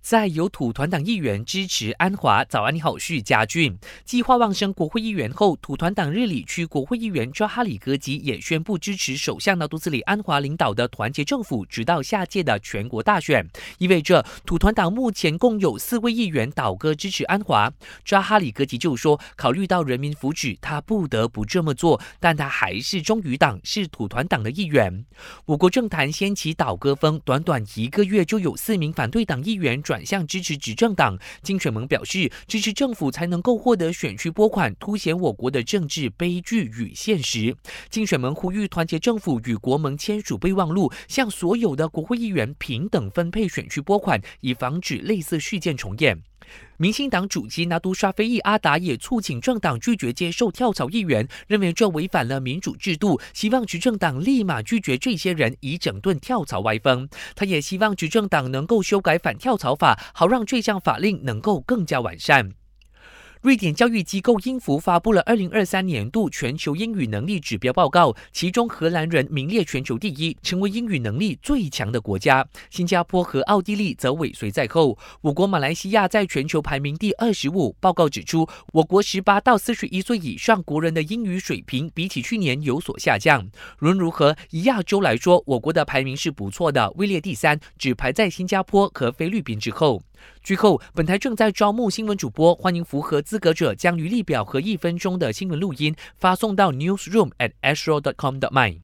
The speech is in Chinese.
在由土团党议员支持安华，早安你好，是家俊。计划旺升国会议员后，土团党日里区国会议员扎哈里格吉也宣布支持首相纳杜斯里安华领导的团结政府，直到下届的全国大选。意味着土团党目前共有四位议员倒戈支持安华。扎哈里格吉就说，考虑到人民福祉，他不得不这么做，但他还是忠于党，是土团党的议员。我国政坛掀起倒戈风，短短一个月就有四名反对党议员转。向支持执政党，竞选盟表示支持政府才能够获得选区拨款，凸显我国的政治悲剧与现实。竞选盟呼吁团结政府与国盟签署备忘录，向所有的国会议员平等分配选区拨款，以防止类似事件重演。民进党主席拿督沙菲议阿达也促请政党拒绝接受跳槽议员，认为这违反了民主制度，希望执政党立马拒绝这些人，以整顿跳槽歪风。他也希望执政党能够修改反跳槽法，好让这项法令能够更加完善。瑞典教育机构英孚发布了二零二三年度全球英语能力指标报告，其中荷兰人名列全球第一，成为英语能力最强的国家。新加坡和奥地利则尾随在后。我国马来西亚在全球排名第二十五。报告指出，我国十八到四十一岁以上国人的英语水平比起去年有所下降。无论如何，以亚洲来说，我国的排名是不错的，位列第三，只排在新加坡和菲律宾之后。最后，本台正在招募新闻主播，欢迎符合资格者将履历表和一分钟的新闻录音发送到 newsroom at astro.com.my。